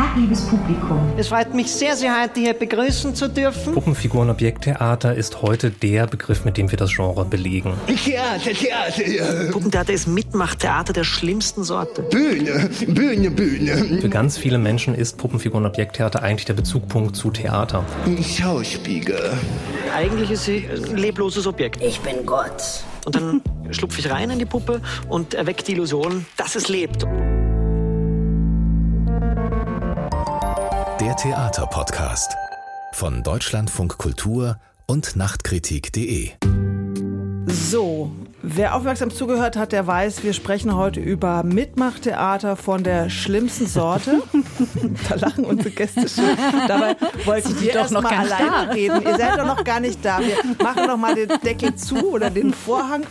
Tag, liebes Publikum. Es freut mich sehr, Sie heute hier begrüßen zu dürfen. Puppenfiguren-Objekttheater ist heute der Begriff, mit dem wir das Genre belegen. Theater, Theater, ja. Puppentheater ist Mitmachtheater der schlimmsten Sorte. Bühne, Bühne, Bühne. Für ganz viele Menschen ist Puppenfiguren-Objekttheater eigentlich der Bezugpunkt zu Theater. Schauspieler. Eigentlich ist sie ein lebloses Objekt. Ich bin Gott. Und dann schlupfe ich rein in die Puppe und erweckt die Illusion, dass es lebt. Theaterpodcast von Deutschlandfunk Kultur und Nachtkritik.de. So, wer aufmerksam zugehört hat, der weiß, wir sprechen heute über Mitmachtheater von der schlimmsten Sorte. da lachen unsere Gäste schon. Dabei wollten wir doch noch mal alleine da. reden. Ihr seid doch noch gar nicht da. Wir machen noch mal den Deckel zu oder den Vorhang.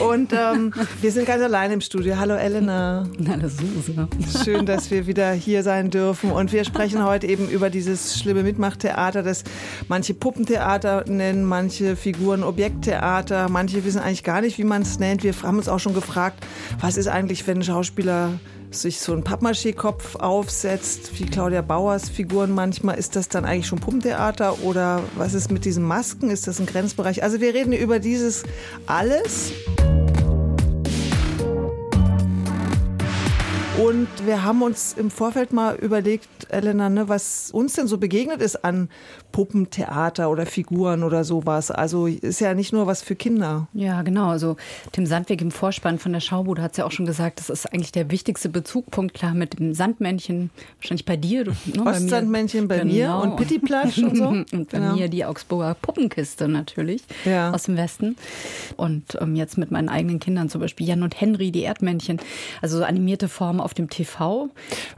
Und ähm, wir sind ganz alleine im Studio. Hallo Elena. Hallo Suse. Schön, dass wir wieder hier sein dürfen. Und wir sprechen heute eben über dieses schlimme Mitmachtheater, das manche Puppentheater nennen, manche Figuren Objekttheater, manche wissen eigentlich gar nicht, wie man es nennt. Wir haben uns auch schon gefragt, was ist eigentlich, wenn ein Schauspieler sich so einen Pappmaché-Kopf aufsetzt, wie Claudia Bauers Figuren manchmal, ist das dann eigentlich schon Puppentheater oder was ist mit diesen Masken? Ist das ein Grenzbereich? Also wir reden über dieses alles. Und wir haben uns im Vorfeld mal überlegt, Elena, ne, was uns denn so begegnet ist an Puppentheater oder Figuren oder sowas. Also ist ja nicht nur was für Kinder. Ja, genau. Also Tim Sandweg im Vorspann von der Schaubude hat es ja auch schon gesagt, das ist eigentlich der wichtigste Bezugpunkt, klar, mit dem Sandmännchen, wahrscheinlich bei dir. Du, ne, bei mir. Ostsandmännchen bei mir Genau. und Pittiplatsch und so. und bei Genau. mir die Augsburger Puppenkiste natürlich Ja. aus dem Westen. Und ähm, jetzt mit meinen eigenen Kindern zum Beispiel Jan und Henry, die Erdmännchen. Also so animierte Formen auf dem TV.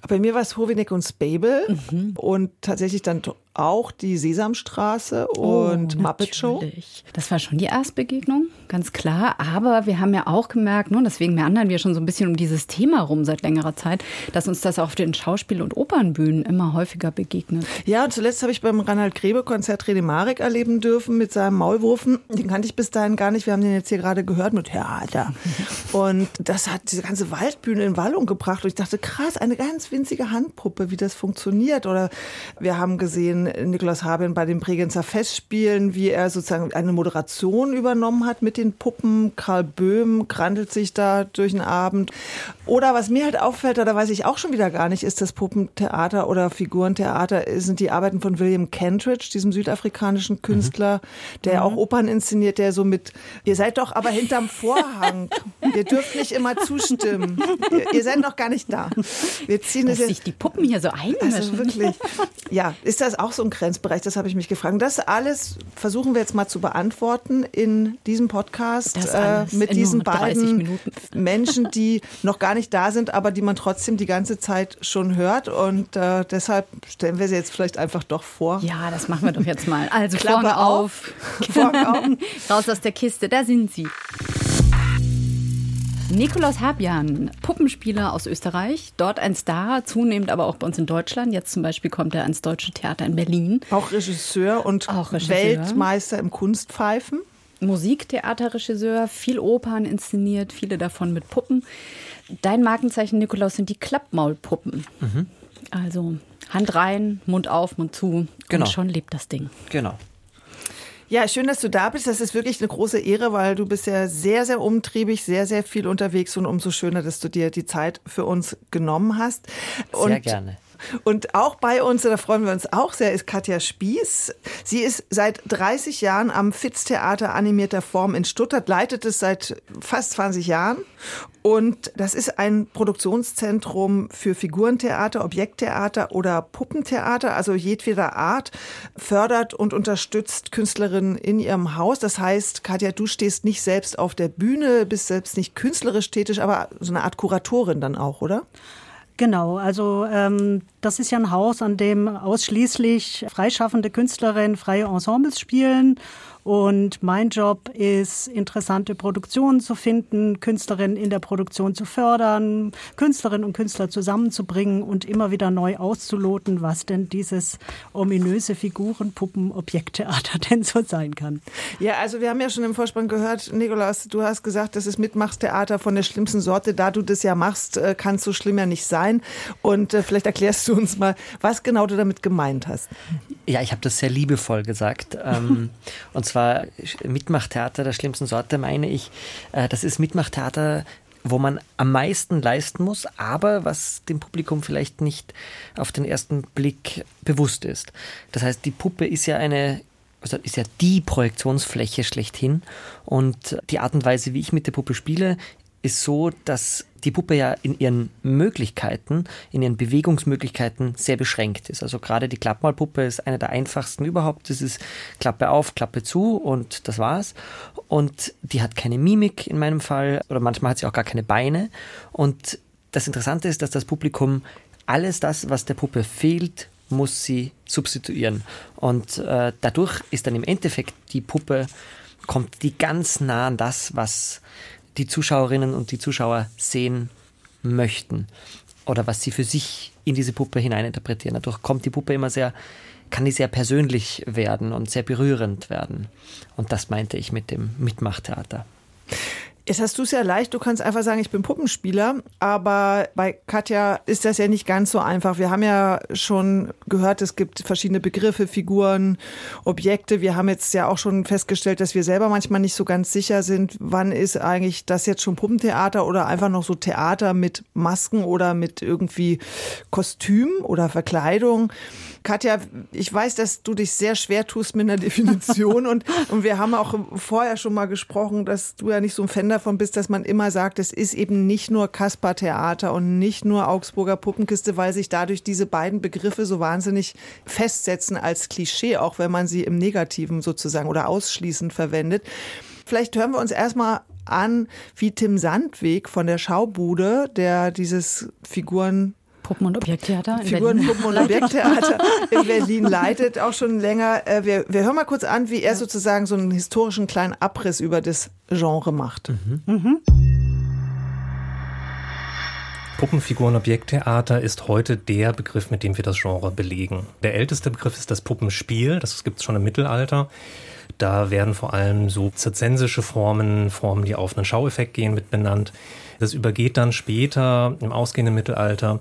Bei mir war es Hovinek und Spable Mhm. und tatsächlich dann auch die Sesamstraße und Muppet Show. Oh. Das war schon die Erstbegegnung, ganz klar. Aber wir haben ja auch gemerkt, ne, deswegen meandern wir schon so ein bisschen um dieses Thema rum seit längerer Zeit, dass uns das auf den Schauspiel- und Opernbühnen immer häufiger begegnet. Ja, und zuletzt habe ich beim Reinhard Grebe Konzert René Marek erleben dürfen mit seinem Maulwurfen. Den kannte ich bis dahin gar nicht. Wir haben den jetzt hier gerade gehört mit Theater. Und das hat diese ganze Waldbühne in Wallung gebracht. Und ich dachte, krass, eine ganz winzige Handpuppe, wie das funktioniert. Oder wir haben gesehen, Nikolaus Habin bei den Bregenzer Festspielen, wie er sozusagen eine Moderation übernommen hat mit den Puppen. Karl Böhm krantelt sich da durch den Abend. Oder was mir halt auffällt, da weiß ich auch schon wieder gar nicht, ist das Puppentheater oder Figurentheater, sind die Arbeiten von William Kentridge, diesem südafrikanischen Künstler, der auch Opern inszeniert, der so mit, ihr seid doch aber hinterm Vorhang. ihr dürft nicht immer zustimmen. Ihr, ihr seid noch gar nicht da. Wir ziehen Dass es jetzt. sich die Puppen hier so einmischen. Also wirklich. Ja, ist das auch so ein Grenzbereich? Das habe ich mich gefragt. Das alles versuchen wir jetzt mal zu beantworten in diesem Podcast äh, mit diesen nur 30 beiden. Menschen, die noch gar nicht da sind, aber die man trotzdem die ganze Zeit schon hört. Und äh, deshalb stellen wir sie jetzt vielleicht einfach doch vor. Ja, das machen wir doch jetzt mal. Also Klappe auf. auf. Raus aus der Kiste, da sind sie. Nikolaus Habjan, Puppenspieler aus Österreich, dort ein Star, zunehmend aber auch bei uns in Deutschland. Jetzt zum Beispiel kommt er ans Deutsche Theater in Berlin. Auch Regisseur und Auch Regisseur. Weltmeister im Kunstpfeifen. Musiktheaterregisseur, viel Opern inszeniert, viele davon mit Puppen. Dein Markenzeichen, Nikolaus, sind die Klappmaulpuppen. Also Hand rein, Mund auf, Mund zu. Genau. Und schon lebt das Ding. Genau. Ja, schön, dass du da bist. Das ist wirklich eine große Ehre, weil du bist ja sehr, sehr umtriebig, sehr, sehr viel unterwegs und umso schöner, dass du dir die Zeit für uns genommen hast. Und Sehr gerne. Und auch bei uns, da freuen wir uns auch sehr, ist Katja Spieß. Sie ist seit 30 Jahren am Fitz-Theater animierter Form in Stuttgart, leitet es seit fast 20 Jahren. Und das ist ein Produktionszentrum für Figurentheater, Objekttheater oder Puppentheater, also jedweder Art, fördert und unterstützt Künstlerinnen in ihrem Haus. Das heißt, Katja, du stehst nicht selbst auf der Bühne, bist selbst nicht künstlerisch tätig, aber so eine Art Kuratorin dann auch, oder? Genau, also ähm, das ist ja ein Haus, an dem ausschließlich freischaffende Künstlerinnen freie Ensembles spielen. Und mein Job ist, interessante Produktionen zu finden, Künstlerinnen in der Produktion zu fördern, Künstlerinnen und Künstler zusammenzubringen und immer wieder neu auszuloten, was denn dieses ominöse Figuren, Puppen, Objekttheater denn so sein kann. Ja, also wir haben ja schon im Vorspann gehört, Nikolaus, du hast gesagt, das ist Mitmachstheater von der schlimmsten Sorte. Da du das ja machst, äh, kann es so schlimm ja nicht sein. Und äh, vielleicht erklärst du uns mal, was genau du damit gemeint hast. Ja, ich habe das sehr liebevoll gesagt. Ähm, und zwar Mitmachtheater der schlimmsten Sorte meine ich, äh, das ist Mitmachtheater, wo man am meisten leisten muss, aber was dem Publikum vielleicht nicht auf den ersten Blick bewusst ist. Das heißt, die Puppe ist ja eine also ist ja die Projektionsfläche schlechthin und die Art und Weise, wie ich mit der Puppe spiele, ist so, dass die Puppe ja in ihren Möglichkeiten, in ihren Bewegungsmöglichkeiten sehr beschränkt ist. Also gerade die Klappmalpuppe ist eine der einfachsten überhaupt. Das ist Klappe auf, Klappe zu und das war's. Und die hat keine Mimik in meinem Fall oder manchmal hat sie auch gar keine Beine. Und das Interessante ist, dass das Publikum alles das, was der Puppe fehlt, muss sie substituieren. Und äh, dadurch ist dann im Endeffekt die Puppe, kommt die ganz nah an das, was die Zuschauerinnen und die Zuschauer sehen möchten oder was sie für sich in diese Puppe hineininterpretieren. Dadurch kommt die Puppe immer sehr, kann die sehr persönlich werden und sehr berührend werden. Und das meinte ich mit dem Mitmachtheater. Jetzt hast du es ja leicht, du kannst einfach sagen, ich bin Puppenspieler, aber bei Katja ist das ja nicht ganz so einfach. Wir haben ja schon gehört, es gibt verschiedene Begriffe, Figuren, Objekte. Wir haben jetzt ja auch schon festgestellt, dass wir selber manchmal nicht so ganz sicher sind, wann ist eigentlich das jetzt schon Puppentheater oder einfach noch so Theater mit Masken oder mit irgendwie Kostüm oder Verkleidung. Katja, ich weiß, dass du dich sehr schwer tust mit einer Definition und, und wir haben auch vorher schon mal gesprochen, dass du ja nicht so ein Fan davon bist, dass man immer sagt, es ist eben nicht nur Kaspar Theater und nicht nur Augsburger Puppenkiste, weil sich dadurch diese beiden Begriffe so wahnsinnig festsetzen als Klischee, auch wenn man sie im Negativen sozusagen oder ausschließend verwendet. Vielleicht hören wir uns erstmal an, wie Tim Sandweg von der Schaubude, der dieses Figuren Puppen- und Objekttheater. Figuren, Puppen- und Objekttheater in Berlin leitet, auch schon länger. Äh, wir, wir hören mal kurz an, wie er sozusagen so einen historischen kleinen Abriss über das Genre macht. Mhm. Mhm. Puppenfiguren Objekttheater ist heute der Begriff, mit dem wir das Genre belegen. Der älteste Begriff ist das Puppenspiel, das gibt es schon im Mittelalter. Da werden vor allem so zirzensische Formen, Formen, die auf einen Schaueffekt gehen, mit benannt. Das übergeht dann später im ausgehenden Mittelalter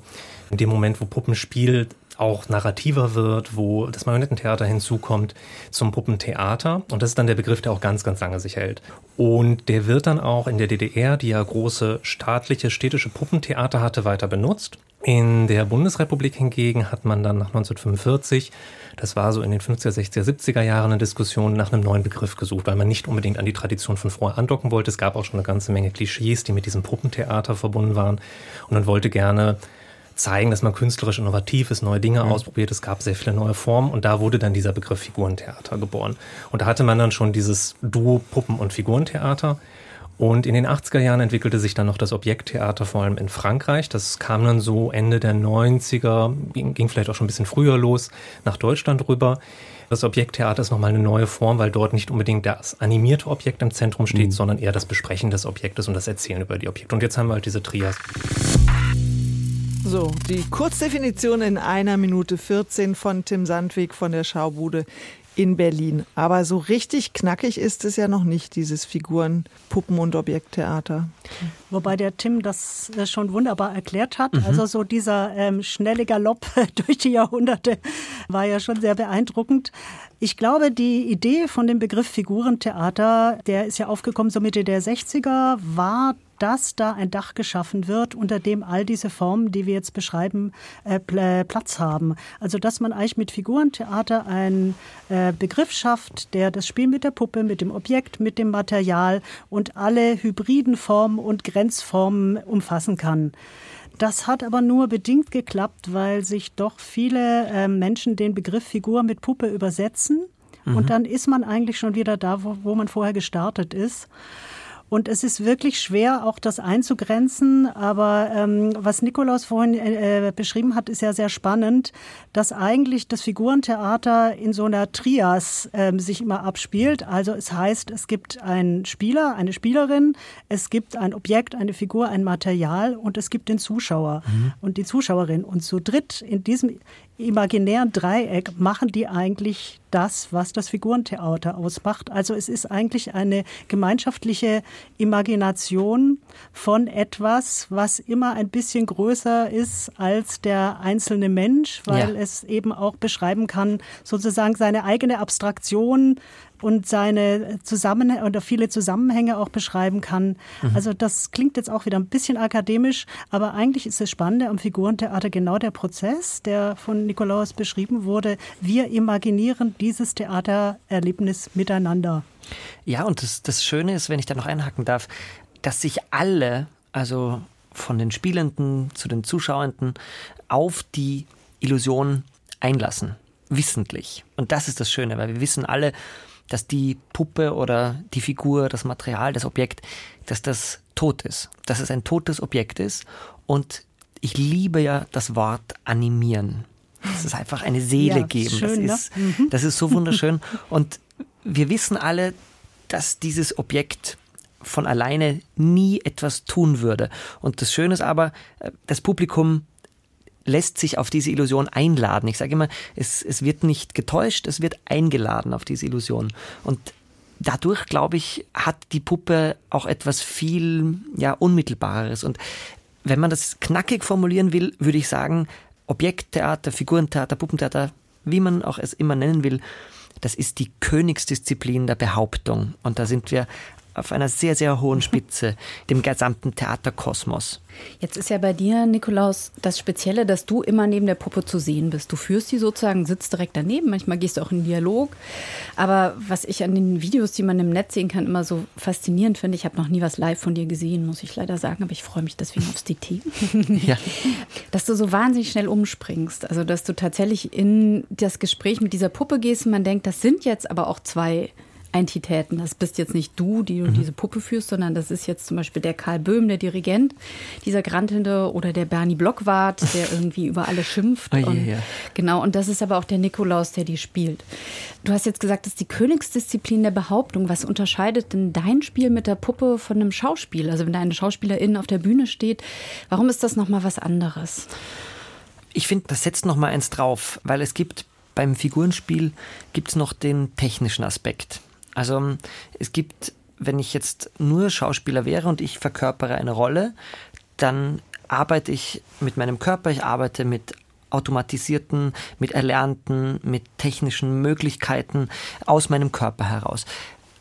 in dem Moment, wo Puppenspiel auch narrativer wird, wo das Marionettentheater hinzukommt zum Puppentheater. Und das ist dann der Begriff, der auch ganz, ganz lange sich hält. Und der wird dann auch in der DDR, die ja große staatliche, städtische Puppentheater hatte, weiter benutzt. In der Bundesrepublik hingegen hat man dann nach 1945, das war so in den 50er, 60er, 70er Jahren eine Diskussion nach einem neuen Begriff gesucht, weil man nicht unbedingt an die Tradition von vorher andocken wollte. Es gab auch schon eine ganze Menge Klischees, die mit diesem Puppentheater verbunden waren. Und man wollte gerne zeigen, dass man künstlerisch innovativ ist, neue Dinge mhm. ausprobiert. Es gab sehr viele neue Formen und da wurde dann dieser Begriff Figurentheater geboren. Und da hatte man dann schon dieses Duo Puppen- und Figurentheater. Und in den 80er Jahren entwickelte sich dann noch das Objekttheater, vor allem in Frankreich. Das kam dann so Ende der 90er, ging, vielleicht auch schon ein bisschen früher los, nach Deutschland rüber. Das Objekttheater ist nochmal eine neue Form, weil dort nicht unbedingt das animierte Objekt im Zentrum steht, mhm. sondern eher das Besprechen des Objektes und das Erzählen über die Objekte. Und jetzt haben wir halt diese Trias. So, die Kurzdefinition in einer Minute 14 von Tim Sandweg von der Schaubude in Berlin. Aber so richtig knackig ist es ja noch nicht, dieses Figuren-, Puppen- und Objekttheater. Wobei der Tim das schon wunderbar erklärt hat. Mhm. Also so dieser ähm, schnelle Galopp durch die Jahrhunderte war ja schon sehr beeindruckend. Ich glaube, die Idee von dem Begriff Figurentheater, der ist ja aufgekommen so Mitte der 60er, war dass da ein Dach geschaffen wird, unter dem all diese Formen, die wir jetzt beschreiben, äh, Platz haben. Also dass man eigentlich mit Figurentheater einen äh, Begriff schafft, der das Spiel mit der Puppe, mit dem Objekt, mit dem Material und alle hybriden Formen und Grenzformen umfassen kann. Das hat aber nur bedingt geklappt, weil sich doch viele äh, Menschen den Begriff Figur mit Puppe übersetzen. Mhm. Und dann ist man eigentlich schon wieder da, wo, wo man vorher gestartet ist. Und es ist wirklich schwer, auch das einzugrenzen. Aber ähm, was Nikolaus vorhin äh, beschrieben hat, ist ja sehr spannend, dass eigentlich das Figurentheater in so einer Trias äh, sich immer abspielt. Also es heißt, es gibt einen Spieler, eine Spielerin, es gibt ein Objekt, eine Figur, ein Material und es gibt den Zuschauer mhm. und die Zuschauerin. Und zu dritt in diesem imaginären Dreieck machen die eigentlich das, was das Figurentheater ausmacht. Also es ist eigentlich eine gemeinschaftliche Imagination von etwas, was immer ein bisschen größer ist als der einzelne Mensch, weil ja. es eben auch beschreiben kann, sozusagen seine eigene Abstraktion und seine Zusammenhänge oder viele Zusammenhänge auch beschreiben kann. Mhm. Also das klingt jetzt auch wieder ein bisschen akademisch, aber eigentlich ist das Spannende am Figurentheater genau der Prozess, der von Nikolaus beschrieben wurde. Wir imaginieren dieses Theatererlebnis miteinander. Ja, und das, das Schöne ist, wenn ich da noch einhaken darf, dass sich alle, also von den Spielenden zu den Zuschauenden, auf die Illusion einlassen. Wissentlich. Und das ist das Schöne, weil wir wissen alle, dass die Puppe oder die Figur, das Material, das Objekt, dass das tot ist. Dass es ein totes Objekt ist. Und ich liebe ja das Wort animieren. Das ist einfach eine Seele ja, geben. Schön, das, ist, ne? Mhm. das ist so wunderschön. Und wir wissen alle, dass dieses Objekt von alleine nie etwas tun würde. Und das Schöne ist aber, äh, das Publikum lässt sich auf diese Illusion einladen. Ich sage immer, es, es wird nicht getäuscht, es wird eingeladen auf diese Illusion. Und dadurch, glaube ich, hat die Puppe auch etwas viel ja, Unmittelbareres. Und wenn man das knackig formulieren will, würde ich sagen, Objekttheater, Figurentheater, Puppentheater, wie man auch es immer nennen will, das ist die Königsdisziplin der Behauptung. Und da sind wir auf einer sehr, sehr hohen Spitze, dem gesamten Theaterkosmos. Jetzt ist ja bei dir, Nikolaus, das Spezielle, dass du immer neben der Puppe zu sehen bist. Du führst die sozusagen, sitzt direkt daneben, manchmal gehst du auch in Dialog. Aber was ich an den Videos, die man im Netz sehen kann, immer so faszinierend finde, ich habe noch nie was live von dir gesehen, muss ich leider sagen, aber ich freue mich deswegen aufs DT. ja. Dass du so wahnsinnig schnell umspringst. Also, dass du tatsächlich in das Gespräch mit dieser Puppe gehst und man denkt, das sind jetzt aber auch zwei Entitäten. Das bist jetzt nicht du, die du mhm. diese Puppe führst, sondern das ist jetzt zum Beispiel der Karl Böhm, der Dirigent, dieser Grantelnde oder der Bernie Blockwart, der irgendwie über alle schimpft. Oh und, ja. Genau, und das ist aber auch der Nikolaus, der die spielt. Du hast jetzt gesagt, das ist die Königsdisziplin der Behauptung. Was unterscheidet denn dein Spiel mit der Puppe von einem Schauspiel? Also wenn da eine Schauspielerin auf der Bühne steht, warum ist das nochmal was anderes? Ich finde, das setzt nochmal eins drauf, weil es gibt beim Figurenspiel gibt es noch den technischen Aspekt. Also es gibt, wenn ich jetzt nur Schauspieler wäre und ich verkörpere eine Rolle, dann arbeite ich mit meinem Körper, ich arbeite mit automatisierten, mit erlernten, mit technischen Möglichkeiten aus meinem Körper heraus.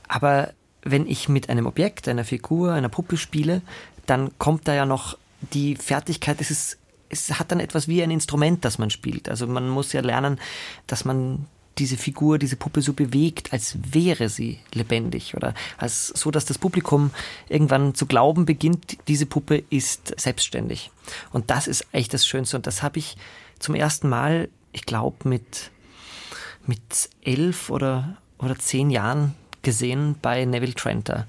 Aber wenn ich mit einem Objekt, einer Figur, einer Puppe spiele, dann kommt da ja noch die Fertigkeit, es ist es hat dann etwas wie ein Instrument, das man spielt. Also man muss ja lernen, dass man diese Figur, diese Puppe so bewegt, als wäre sie lebendig oder als so, dass das Publikum irgendwann zu glauben beginnt, diese Puppe ist selbstständig. Und das ist echt das Schönste. Und das habe ich zum ersten Mal, ich glaube, mit, mit elf oder, oder zehn Jahren gesehen bei Neville Trenter.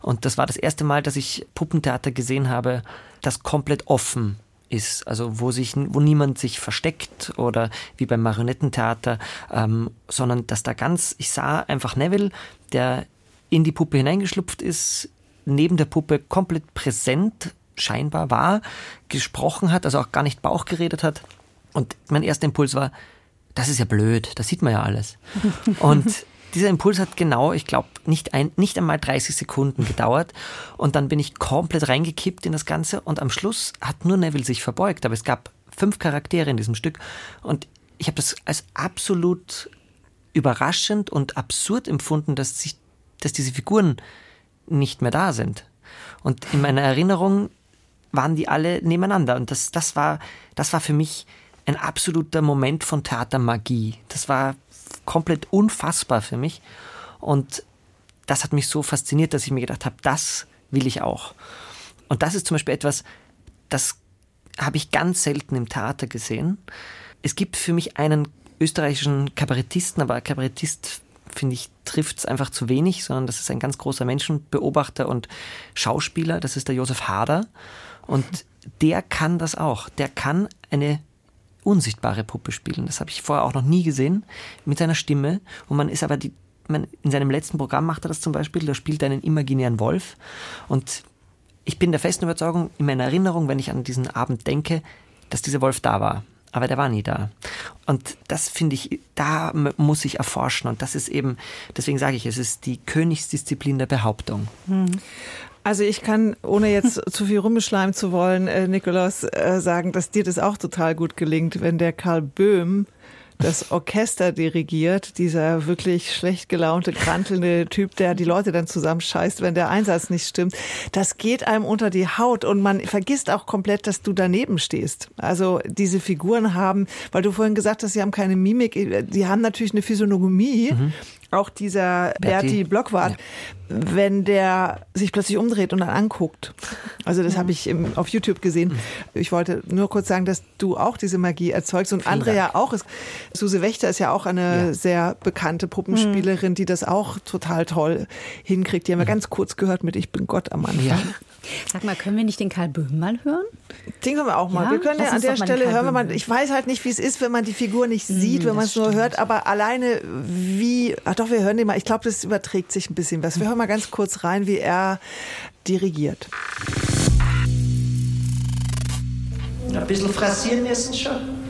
Und das war das erste Mal, dass ich Puppentheater gesehen habe, das komplett offen ist, also wo sich, wo niemand sich versteckt oder wie beim Marionettentheater, ähm, sondern dass da ganz, ich sah einfach Neville, der in die Puppe hineingeschlupft ist, neben der Puppe komplett präsent scheinbar war, gesprochen hat, also auch gar nicht Bauch geredet hat. Und mein erster Impuls war, das ist ja blöd, das sieht man ja alles. Und dieser Impuls hat genau, ich glaube, nicht, ein, nicht einmal 30 Sekunden gedauert. Und dann bin ich komplett reingekippt in das Ganze. Und am Schluss hat nur Neville sich verbeugt. Aber es gab fünf Charaktere in diesem Stück. Und ich habe das als absolut überraschend und absurd empfunden, dass, sich, dass diese Figuren nicht mehr da sind. Und in meiner Erinnerung waren die alle nebeneinander. Und das, das, war, das war für mich ein absoluter Moment von Theatermagie. Das war komplett unfassbar für mich. Und das hat mich so fasziniert, dass ich mir gedacht habe, das will ich auch. Und das ist zum Beispiel etwas, das habe ich ganz selten im Theater gesehen. Es gibt für mich einen österreichischen Kabarettisten, aber Kabarettist finde ich, trifft es einfach zu wenig, sondern das ist ein ganz großer Menschenbeobachter und Schauspieler, das ist der Josef Hader. Und der kann das auch. Der kann eine unsichtbare Puppe spielen. Das habe ich vorher auch noch nie gesehen mit seiner Stimme. Und man ist aber die, man, in seinem letzten Programm macht er das zum Beispiel, da spielt er einen imaginären Wolf. Und ich bin der festen Überzeugung, in meiner Erinnerung, wenn ich an diesen Abend denke, dass dieser Wolf da war. Aber der war nie da. Und das finde ich, da muss ich erforschen. Und das ist eben, deswegen sage ich, es ist die Königsdisziplin der Behauptung. Also ich kann, ohne jetzt zu viel rumbeschleimen zu wollen, äh, Nikolaus, äh, sagen, dass dir das auch total gut gelingt, wenn der Karl Böhm das Orchester dirigiert, dieser wirklich schlecht gelaunte, krantelnde Typ, der die Leute dann zusammenscheißt, wenn der Einsatz nicht stimmt. Das geht einem unter die Haut und man vergisst auch komplett, dass du daneben stehst. Also diese Figuren haben, weil du vorhin gesagt hast, sie haben keine Mimik, die haben natürlich eine Physiognomie. Mhm auch dieser Berti, Berti Blockwart, ja. wenn der sich plötzlich umdreht und dann anguckt. Also das ja. habe ich im, auf YouTube gesehen. Ich wollte nur kurz sagen, dass du auch diese Magie erzeugst und andere ja auch. Ist. Suse Wächter ist ja auch eine ja. sehr bekannte Puppenspielerin, die das auch total toll hinkriegt. Die haben wir ganz kurz gehört mit Ich bin Gott am Anfang. Sag mal, können wir nicht den Karl Böhm mal hören? Den können wir auch mal. Ja? Wir können ja an der Stelle hören, wenn man, ich weiß halt nicht, wie es ist, wenn man die Figur nicht hm, sieht, mm, wenn man es nur hört, aber alleine wie, ach doch, wir hören den mal. Ich glaube, das überträgt sich ein bisschen was. Wir hören mal ganz kurz rein, wie er dirigiert. Ein bisschen frasieren müssen schon.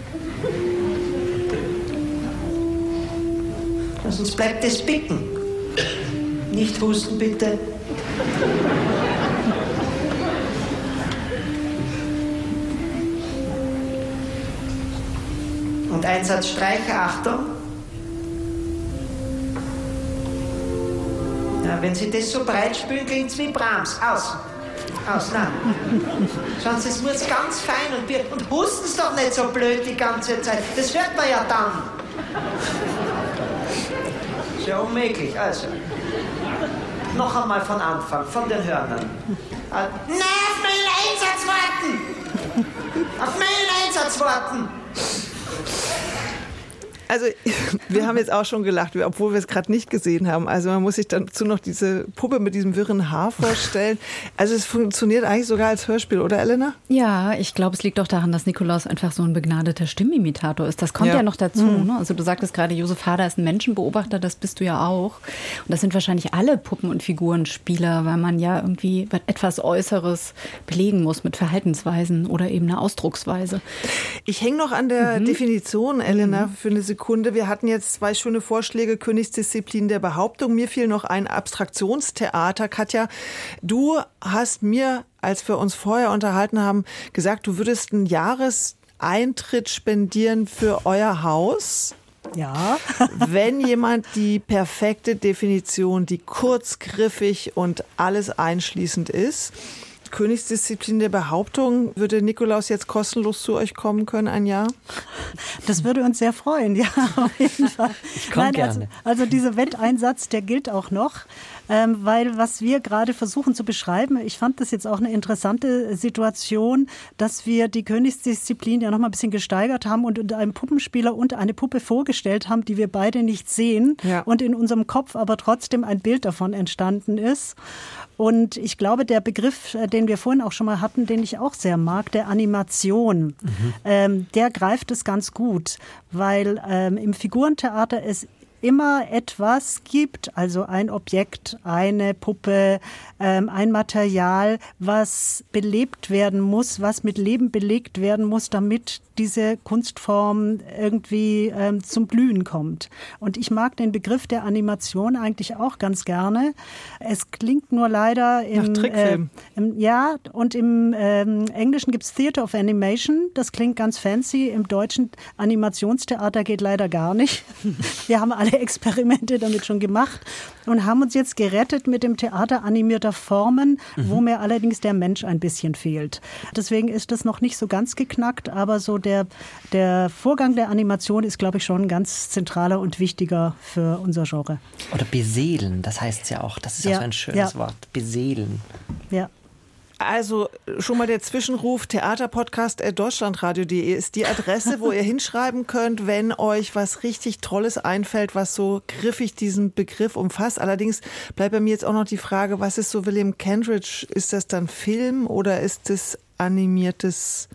Sonst bleibt das Bicken. Nicht husten, bitte. Und Einsatz Streicher, Achtung. Ja, wenn Sie das so breit spielen, klingt es wie Brahms. Aus. Aus, nein. Sonst es muss ganz fein und wir und husten es doch nicht so blöd die ganze Zeit. Das hört man ja dann. Ist ja unmöglich. Also. Noch einmal von Anfang, von den Hörnern. Nein, auf meinen Einsatz warten! Auf meinen Einsatz warten! Also wir haben jetzt auch schon gelacht, obwohl wir es gerade nicht gesehen haben. Also man muss sich dazu noch diese Puppe mit diesem wirren Haar vorstellen. Also es funktioniert eigentlich sogar als Hörspiel, oder Elena? Ja, ich glaube, es liegt doch daran, dass Nikolaus einfach so ein begnadeter Stimmimitator ist. Das kommt ja, ja noch dazu. Mhm. Ne? Also du sagtest gerade, Josef Hader ist ein Menschenbeobachter, das bist du ja auch. Und das sind wahrscheinlich alle Puppen- und Figurenspieler, weil man ja irgendwie etwas Äußeres belegen muss mit Verhaltensweisen oder eben eine Ausdrucksweise. Ich hänge noch an der mhm. Definition, Elena, für eine Sekunde Sekunde. Wir hatten jetzt zwei schöne Vorschläge, Königsdisziplin der Behauptung. Mir fiel noch ein Abstraktionstheater. Katja, du hast mir, als wir uns vorher unterhalten haben, gesagt, du würdest einen Jahreseintritt spendieren für euer Haus. Ja. Wenn jemand die perfekte Definition, die kurzgriffig und alles einschließend ist, Königsdisziplin der Behauptung. Würde Nikolaus jetzt kostenlos zu euch kommen können, ein Jahr? Das würde uns sehr freuen, ja, auf jeden Fall. Ich komme gerne. Also, also dieser Wetteinsatz, der gilt auch noch. Ähm, weil was wir gerade versuchen zu beschreiben, ich fand das jetzt auch eine interessante Situation, dass wir die Königsdisziplin ja noch mal ein bisschen gesteigert haben und einem Puppenspieler und eine Puppe vorgestellt haben, die wir beide nicht sehen ja. und in unserem Kopf aber trotzdem ein Bild davon entstanden ist. Und ich glaube, der Begriff, äh, den wir vorhin auch schon mal hatten, den ich auch sehr mag, der Animation, mhm. ähm, der greift es ganz gut, weil ähm, im Figurentheater es immer etwas gibt, also ein Objekt, eine Puppe, ein Material, was belebt werden muss, was mit Leben belegt werden muss, damit diese Kunstform irgendwie ähm, zum Blühen kommt. Und ich mag den Begriff der Animation eigentlich auch ganz gerne. Es klingt nur leider im, äh, im ja und im ähm, Englischen gibt es Theater of Animation. Das klingt ganz fancy. Im Deutschen Animationstheater geht leider gar nicht. Wir haben alle Experimente damit schon gemacht und haben uns jetzt gerettet mit dem Theater animierter Formen, mhm. wo mir allerdings der Mensch ein bisschen fehlt. Deswegen ist das noch nicht so ganz geknackt, aber so der, der Vorgang der Animation ist, glaube ich, schon ganz zentraler und wichtiger für unser Genre. Oder beseelen, das heißt ja auch, das ist ja, auch so ein schönes ja. Wort, beseelen. Ja. Also schon mal der Zwischenruf theaterpodcast.deutschlandradio.de ist die Adresse, wo ihr hinschreiben könnt, wenn euch was richtig Tolles einfällt, was so griffig diesen Begriff umfasst. Allerdings bleibt bei mir jetzt auch noch die Frage, was ist so William Kendridge? Ist das dann Film oder ist es animiertes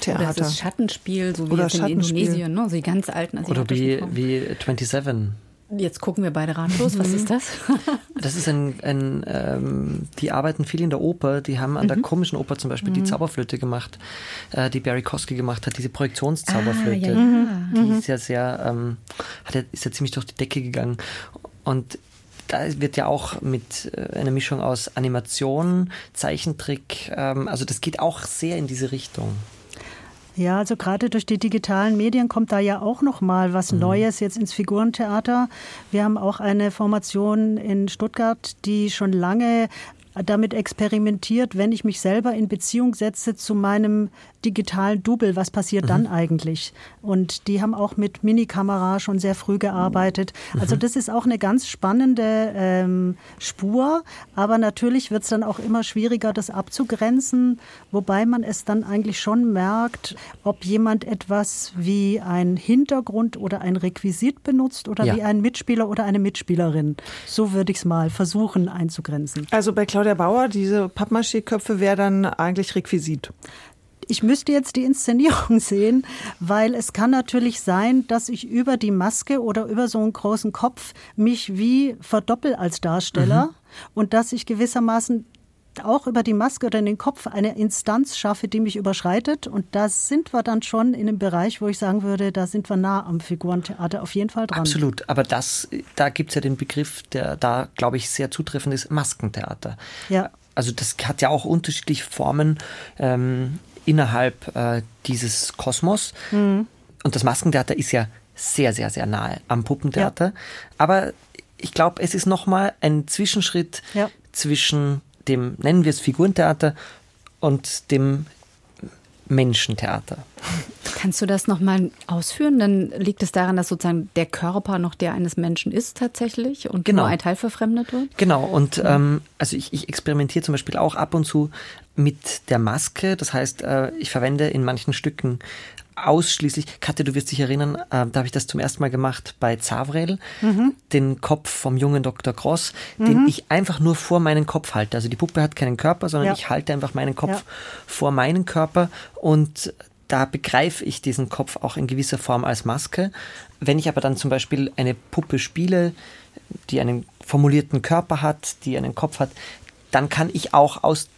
Theater? Oder es ist Schattenspiel, so wie Oder jetzt in. Indonesien, ne? so die ganz alten Oder asiatischen wie, Formen. wie 27. Jetzt gucken wir beide ratlos. Was ist das? Das ist ein, ein ähm, die arbeiten viel in der Oper, die haben an der komischen Oper zum Beispiel die Zauberflöte gemacht, äh, die Barry Kosky gemacht hat, diese Projektionszauberflöte. Ah, ja, ja. Die ist ja sehr, ähm, hat ja, ist ja ziemlich durch die Decke gegangen. Und da wird ja auch mit äh, einer Mischung aus Animation, Zeichentrick, ähm, also das geht auch sehr in diese Richtung. Ja, also gerade durch die digitalen Medien kommt da ja auch noch mal was Neues jetzt ins Figurentheater. Wir haben auch eine Formation in Stuttgart, die schon lange damit experimentiert, wenn ich mich selber in Beziehung setze zu meinem digitalen Double, was passiert dann eigentlich? Und die haben auch mit Minikamera schon sehr früh gearbeitet. Also das ist auch eine ganz spannende ähm, Spur, aber natürlich wird es dann auch immer schwieriger, das abzugrenzen, wobei man es dann eigentlich schon merkt, ob jemand etwas wie ein Hintergrund oder ein Requisit benutzt oder Ja. wie ein Mitspieler oder eine Mitspielerin. So würde ich es mal versuchen einzugrenzen. Also bei Claudia Bauer, diese Pappmaché-Köpfe wäre dann eigentlich Requisit. Ich müsste jetzt die Inszenierung sehen, weil es kann natürlich sein, dass ich über die Maske oder über so einen großen Kopf mich wie verdoppel als Darsteller und dass ich gewissermaßen auch über die Maske oder den Kopf eine Instanz schaffe, die mich überschreitet. Und da sind wir dann schon in einem Bereich, wo ich sagen würde, da sind wir nah am Figurentheater auf jeden Fall dran. Absolut, aber das, da gibt es ja den Begriff, der da, glaube ich, sehr zutreffend ist, Maskentheater. Ja. Also das hat ja auch unterschiedliche Formen ähm, innerhalb äh, dieses Kosmos. Und das Maskentheater ist ja sehr, sehr, sehr nahe am Puppentheater. Aber ich glaube, es ist nochmal ein Zwischenschritt Ja. zwischen dem, nennen wir es Figurentheater, und dem Menschentheater. Kannst du das nochmal ausführen? Dann liegt es daran, dass sozusagen der Körper noch der eines Menschen ist tatsächlich und Genau. nur ein Teil verfremdet wird? Genau, und ähm, also ich, ich experimentiere zum Beispiel auch ab und zu mit der Maske. Das heißt, äh, ich verwende in manchen Stücken ausschließlich, Katja, du wirst dich erinnern, äh, da habe ich das zum ersten Mal gemacht bei Zavrel, den Kopf vom jungen Dr. Cross, den ich einfach nur vor meinen Kopf halte. Also die Puppe hat keinen Körper, sondern Ja. ich halte einfach meinen Kopf Ja. vor meinen Körper und da begreife ich diesen Kopf auch in gewisser Form als Maske. Wenn ich aber dann zum Beispiel eine Puppe spiele, die einen formulierten Körper hat, die einen Kopf hat, dann kann ich auch aus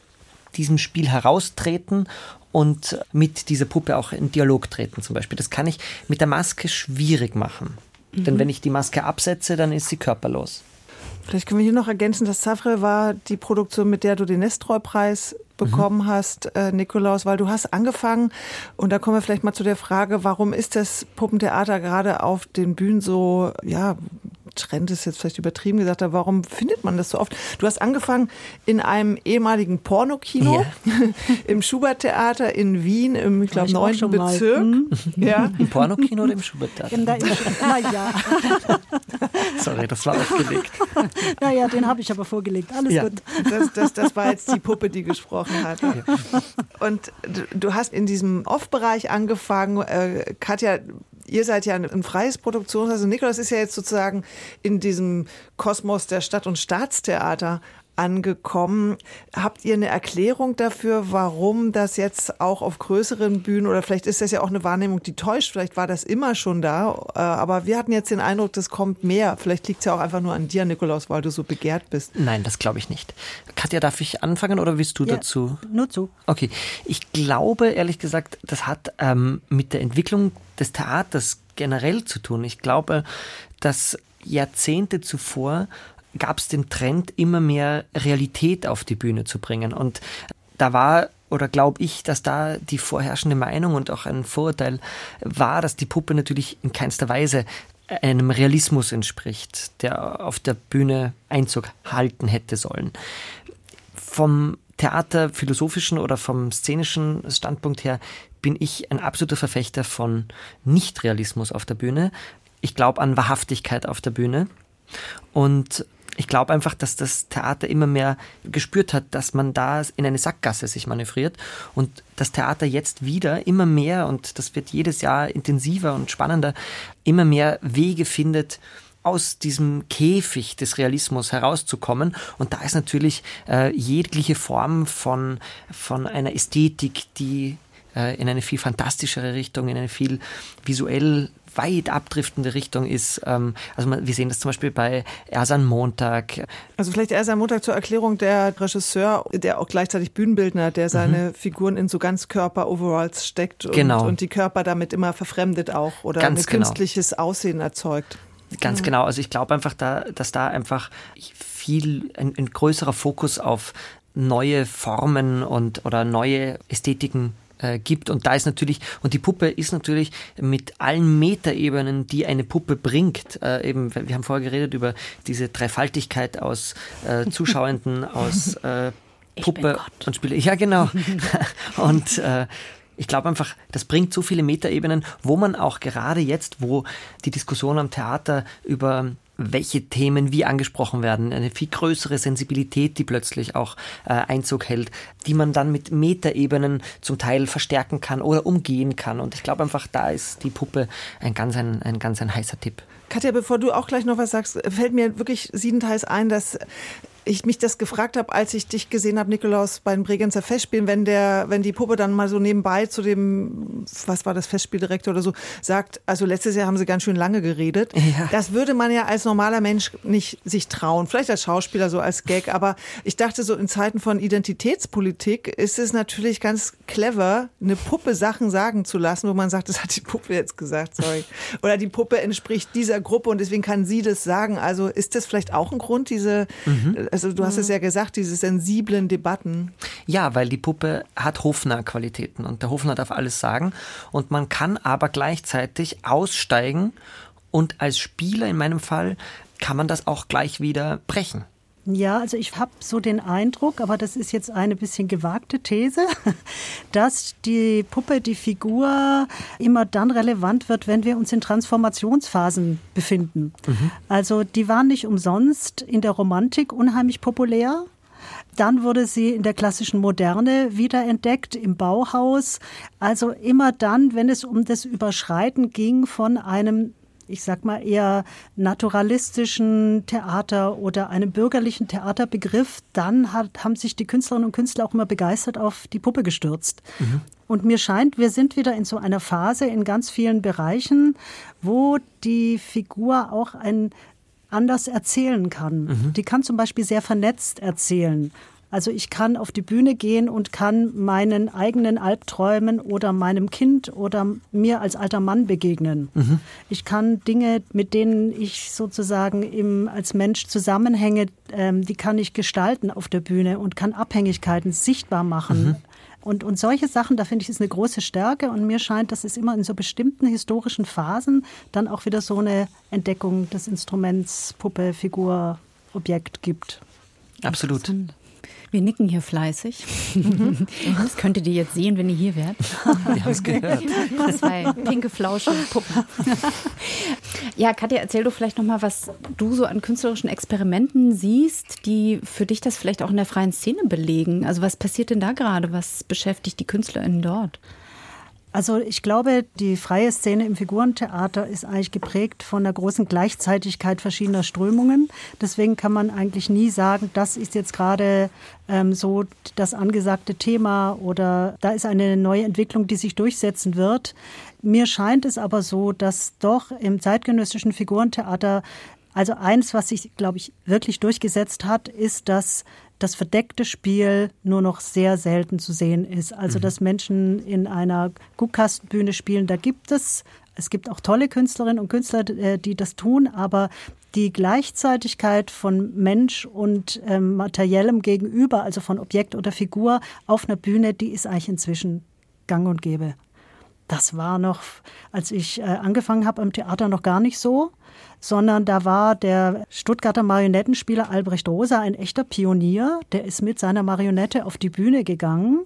diesem Spiel heraustreten und mit dieser Puppe auch in Dialog treten zum Beispiel. Das kann ich mit der Maske schwierig machen. Denn wenn ich die Maske absetze, dann ist sie körperlos. Vielleicht können wir hier noch ergänzen, dass Safre war die Produktion, mit der du den Nestroy-Preis bekommen hast, äh, Nikolaus, weil du hast angefangen, und da kommen wir vielleicht mal zu der Frage, warum ist das Puppentheater gerade auf den Bühnen so, ja, Trend ist jetzt vielleicht übertrieben gesagt, aber warum findet man das so oft? Du hast angefangen in einem ehemaligen Pornokino im Schubert-Theater in Wien, im, ich glaube, neunten. Bezirk. Ja. Im Pornokino oder im Schubert-Theater? Naja, Sorry, das war aufgelegt. naja, den habe ich aber vorgelegt. Alles Ja. gut. Das, das, das war jetzt die Puppe, die gesprochen hat. Und du, hast in diesem Off-Bereich angefangen. Äh, Katja, ihr seid ja ein, ein freies Produktionshaus. Also Nikolaus ist ja jetzt sozusagen in diesem Kosmos der Stadt- und Staatstheater angekommen. Habt ihr eine Erklärung dafür, warum das jetzt auch auf größeren Bühnen oder vielleicht ist das ja auch eine Wahrnehmung, die täuscht, vielleicht war das immer schon da, äh, aber wir hatten jetzt den Eindruck, das kommt mehr. Vielleicht liegt es ja auch einfach nur an dir, Nikolaus, weil du so begehrt bist. Nein, das glaube ich nicht. Katja, darf ich anfangen oder willst du Ja, dazu? Nur zu. Okay, ich glaube ehrlich gesagt, das hat ähm, mit der Entwicklung des Theaters generell zu tun. Ich glaube, dass Jahrzehnte zuvor gab es den Trend, immer mehr Realität auf die Bühne zu bringen. Und da war oder glaube ich, dass da die vorherrschende Meinung und auch ein Vorurteil war, dass die Puppe natürlich in keinster Weise einem Realismus entspricht, der auf der Bühne Einzug halten hätte sollen vom theaterphilosophischen oder vom szenischen Standpunkt her bin ich ein absoluter Verfechter von Nichtrealismus auf der Bühne. Ich glaube an Wahrhaftigkeit auf der Bühne. Und ich glaube einfach, dass das Theater immer mehr gespürt hat, dass man da in eine Sackgasse sich manövriert und das Theater jetzt wieder immer mehr, und das wird jedes Jahr intensiver und spannender, immer mehr Wege findet, aus diesem Käfig des Realismus herauszukommen. Und da ist natürlich äh, jegliche Form von, von einer Ästhetik, die äh, in eine viel fantastischere Richtung, in eine viel visuell weit abdriftende Richtung ist. Ähm, also wir sehen das zum Beispiel bei Ersan Montag. Also vielleicht Ersan Montag zur Erklärung, der Regisseur, der auch gleichzeitig Bühnenbildner, der seine mhm. Figuren in so Ganzkörper-Overalls steckt und, genau. und, die Körper damit immer verfremdet auch oder Ganz ein genau. künstliches Aussehen erzeugt. Ganz genau. Also ich glaube einfach, da, dass da einfach viel ein, ein größerer Fokus auf neue Formen und oder neue Ästhetiken äh, gibt. Und da ist natürlich, und die Puppe ist natürlich mit allen Metaebenen, die eine Puppe bringt, äh, eben, wir haben vorher geredet über diese Dreifaltigkeit aus äh, Zuschauenden, aus äh, Puppe und Spiele. Ja, genau. und äh, ich glaube einfach, das bringt so viele Metaebenen, wo man auch gerade jetzt, wo die Diskussion am Theater über welche Themen wie angesprochen werden, eine viel größere Sensibilität, die plötzlich auch äh, Einzug hält, die man dann mit Metaebenen zum Teil verstärken kann oder umgehen kann. Und ich glaube einfach, da ist die Puppe ein ganz ein, ein ganz ein heißer Tipp. Katja, bevor du auch gleich noch was sagst, fällt mir wirklich siebenteils ein, dass ich mich das gefragt habe, als ich dich gesehen habe, Nikolaus, bei den Bregenzer Festspielen, wenn der, wenn die Puppe dann mal so nebenbei zu dem, was war das, Festspieldirektor oder so, sagt, also letztes Jahr haben sie ganz schön lange geredet. Ja. Das würde man ja als normaler Mensch nicht sich trauen. Vielleicht als Schauspieler so als Gag, aber ich dachte so in Zeiten von Identitätspolitik ist es natürlich ganz clever, eine Puppe Sachen sagen zu lassen, wo man sagt, das hat die Puppe jetzt gesagt, sorry. Oder die Puppe entspricht dieser Gruppe und deswegen kann sie das sagen. Also ist das vielleicht auch ein Grund, diese, Mhm. Also du hast es ja gesagt, diese sensiblen Debatten. Ja, weil die Puppe hat Hofner-Qualitäten und der Hofner darf alles sagen und man kann aber gleichzeitig aussteigen und als Spieler in meinem Fall kann man das auch gleich wieder brechen. Ja, also ich habe so den Eindruck, aber das ist jetzt eine bisschen gewagte These, dass die Puppe, die Figur immer dann relevant wird, wenn wir uns in Transformationsphasen befinden. Also die waren nicht umsonst in der Romantik unheimlich populär. Dann wurde sie in der klassischen Moderne wiederentdeckt, im Bauhaus. Also immer dann, wenn es um das Überschreiten ging von einem ich sag mal, eher naturalistischen Theater oder einem bürgerlichen Theaterbegriff, dann hat, haben sich die Künstlerinnen und Künstler auch immer begeistert auf die Puppe gestürzt. Und mir scheint, wir sind wieder in so einer Phase in ganz vielen Bereichen, wo die Figur auch ein anders erzählen kann. Die kann zum Beispiel sehr vernetzt erzählen. Also ich kann auf die Bühne gehen und kann meinen eigenen Albträumen oder meinem Kind oder mir als alter Mann begegnen. Ich kann Dinge, mit denen ich sozusagen im, als Mensch zusammenhänge, ähm, die kann ich gestalten auf der Bühne und kann Abhängigkeiten sichtbar machen. Und, und solche Sachen, da finde ich, ist eine große Stärke. Und mir scheint, dass es immer in so bestimmten historischen Phasen dann auch wieder so eine Entdeckung des Instruments, Puppe, Figur, Objekt gibt. Absolut. Wir nicken hier fleißig. Das könntet ihr jetzt sehen, wenn ihr hier wärt. Wir haben es gehört. Zwei pinke Flausche Puppen. Ja, Katja, erzähl doch vielleicht nochmal, was du so an künstlerischen Experimenten siehst, die für dich das vielleicht auch in der freien Szene belegen. Also was passiert denn da gerade? Was beschäftigt die KünstlerInnen dort? Also ich glaube, die freie Szene im Figurentheater ist eigentlich geprägt von einer großen Gleichzeitigkeit verschiedener Strömungen. Deswegen kann man eigentlich nie sagen, das ist jetzt gerade ähm, so das angesagte Thema oder da ist eine neue Entwicklung, die sich durchsetzen wird. Mir scheint es aber so, dass doch im zeitgenössischen Figurentheater also eins, was sich, glaube ich, wirklich durchgesetzt hat, ist, dass das verdeckte Spiel nur noch sehr selten zu sehen ist. Also, dass Menschen in einer Guckkastenbühne spielen, da gibt es, es gibt auch tolle Künstlerinnen und Künstler, äh, die das tun, aber die Gleichzeitigkeit von Mensch und ähm, materiellem Gegenüber, also von Objekt oder Figur auf einer Bühne, die ist eigentlich inzwischen gang und gäbe. Das war noch, als ich äh, angefangen habe am Theater, noch gar nicht so, sondern da war der Stuttgarter Marionettenspieler Albrecht Rosa ein echter Pionier. Der ist mit seiner Marionette auf die Bühne gegangen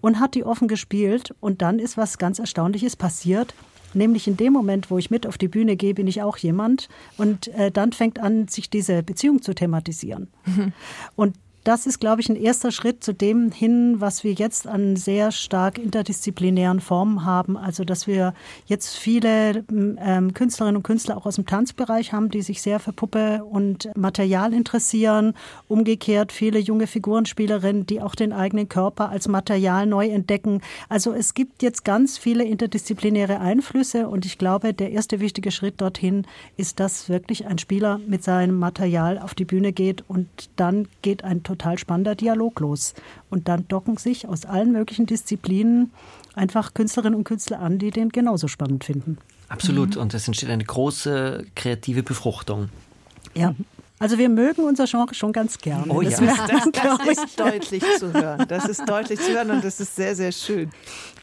und hat die offen gespielt. Und dann ist was ganz Erstaunliches passiert. Nämlich in dem Moment, wo ich mit auf die Bühne gehe, bin ich auch jemand. Und äh, dann fängt an, sich diese Beziehung zu thematisieren. Und das ist, glaube ich, ein erster Schritt zu dem hin, was wir jetzt an sehr stark interdisziplinären Formen haben. Also, dass wir jetzt viele ähm, Künstlerinnen und Künstler auch aus dem Tanzbereich haben, die sich sehr für Puppe und Material interessieren. Umgekehrt viele junge Figurenspielerinnen, die auch den eigenen Körper als Material neu entdecken. Also, es gibt jetzt ganz viele interdisziplinäre Einflüsse und ich glaube, der erste wichtige Schritt dorthin ist, dass wirklich ein Spieler mit seinem Material auf die Bühne geht und dann geht ein total spannender Dialog los. Und dann docken sich aus allen möglichen Disziplinen einfach Künstlerinnen und Künstler an, die den genauso spannend finden. Absolut. Mhm. Und es entsteht eine große kreative Befruchtung. Ja. Also wir mögen unser Genre schon ganz gerne. Oh ja. Das, das, das ist deutlich zu hören. Das ist deutlich zu hören und das ist sehr, sehr schön.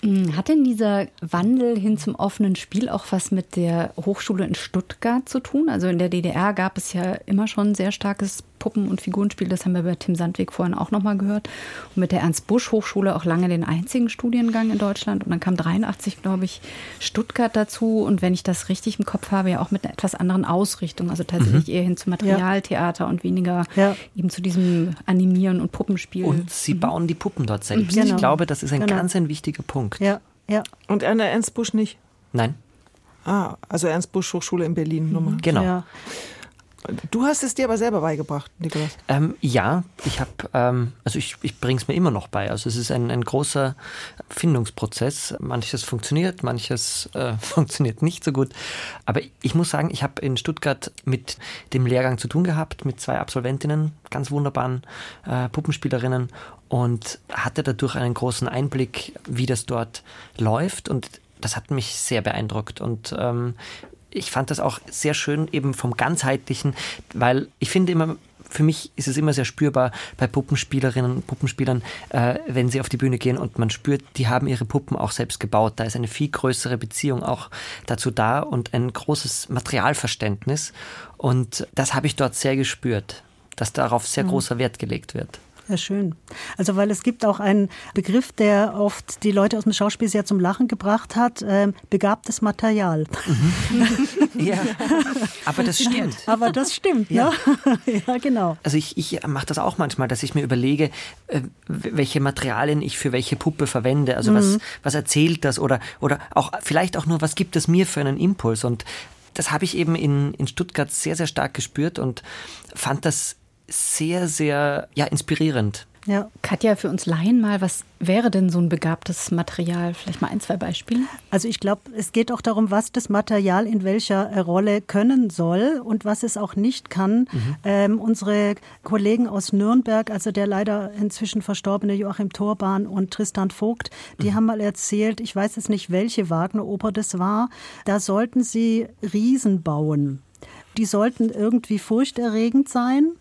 Hm, hat denn dieser Wandel hin zum offenen Spiel auch was mit der Hochschule in Stuttgart zu tun? Also in der DDR gab es ja immer schon sehr starkes Puppen- und Figurenspiel. Das haben wir bei Tim Sandweg vorhin auch nochmal gehört. Und mit der Ernst-Busch-Hochschule auch lange den einzigen Studiengang in Deutschland. Und dann kam 83, glaube ich, Stuttgart dazu. Und wenn ich das richtig im Kopf habe, ja auch mit einer etwas anderen Ausrichtung. Also tatsächlich mhm. eher hin zum Materialtheater ja. und weniger ja. eben zu diesem Animieren und Puppenspiel. Und sie mhm. bauen die Puppen dort selbst. Genau. Ich glaube, das ist ein genau. ganz ein wichtiger Punkt. Ja, ja. Und an der Ernst Busch nicht? Nein. Ah, also Ernst Busch Hochschule in Berlin nochmal. Genau. Ja. Du hast es dir aber selber beigebracht, Nikolaus. Ähm, ja, ich habe, ähm, also ich, ich bringe es mir immer noch bei. Also es ist ein, ein großer Findungsprozess. Manches funktioniert, manches äh, funktioniert nicht so gut. Aber ich muss sagen, ich habe in Stuttgart mit dem Lehrgang zu tun gehabt, mit zwei Absolventinnen, ganz wunderbaren äh, Puppenspielerinnen und hatte dadurch einen großen Einblick, wie das dort läuft und das hat mich sehr beeindruckt und ähm, ich fand das auch sehr schön eben vom ganzheitlichen, weil ich finde immer, für mich ist es immer sehr spürbar bei Puppenspielerinnen und Puppenspielern, äh, wenn sie auf die Bühne gehen und man spürt, die haben ihre Puppen auch selbst gebaut. Da ist eine viel größere Beziehung auch dazu da und ein großes Materialverständnis. Und das habe ich dort sehr gespürt, dass darauf sehr mhm. großer Wert gelegt wird. Ja, schön. Also, weil es gibt auch einen Begriff, der oft die Leute aus dem Schauspiel sehr zum Lachen gebracht hat: äh, begabtes Material. Mhm. ja, aber das stimmt. Aber das stimmt, ja. Ne? ja, genau. Also, ich, ich mache das auch manchmal, dass ich mir überlege, äh, welche Materialien ich für welche Puppe verwende. Also, mhm. was, was erzählt das oder, oder auch vielleicht auch nur, was gibt es mir für einen Impuls? Und das habe ich eben in, in Stuttgart sehr, sehr stark gespürt und fand das sehr, sehr ja, inspirierend. Ja. Katja, für uns Laien mal, was wäre denn so ein begabtes Material? Vielleicht mal ein, zwei Beispiele. Also ich glaube, es geht auch darum, was das Material in welcher Rolle können soll und was es auch nicht kann. Mhm. Ähm, unsere Kollegen aus Nürnberg, also der leider inzwischen verstorbene Joachim Thorbahn und Tristan Vogt, die mhm. haben mal erzählt, ich weiß jetzt nicht, welche Wagner-Oper das war, da sollten sie Riesen bauen. Die sollten irgendwie furchterregend sein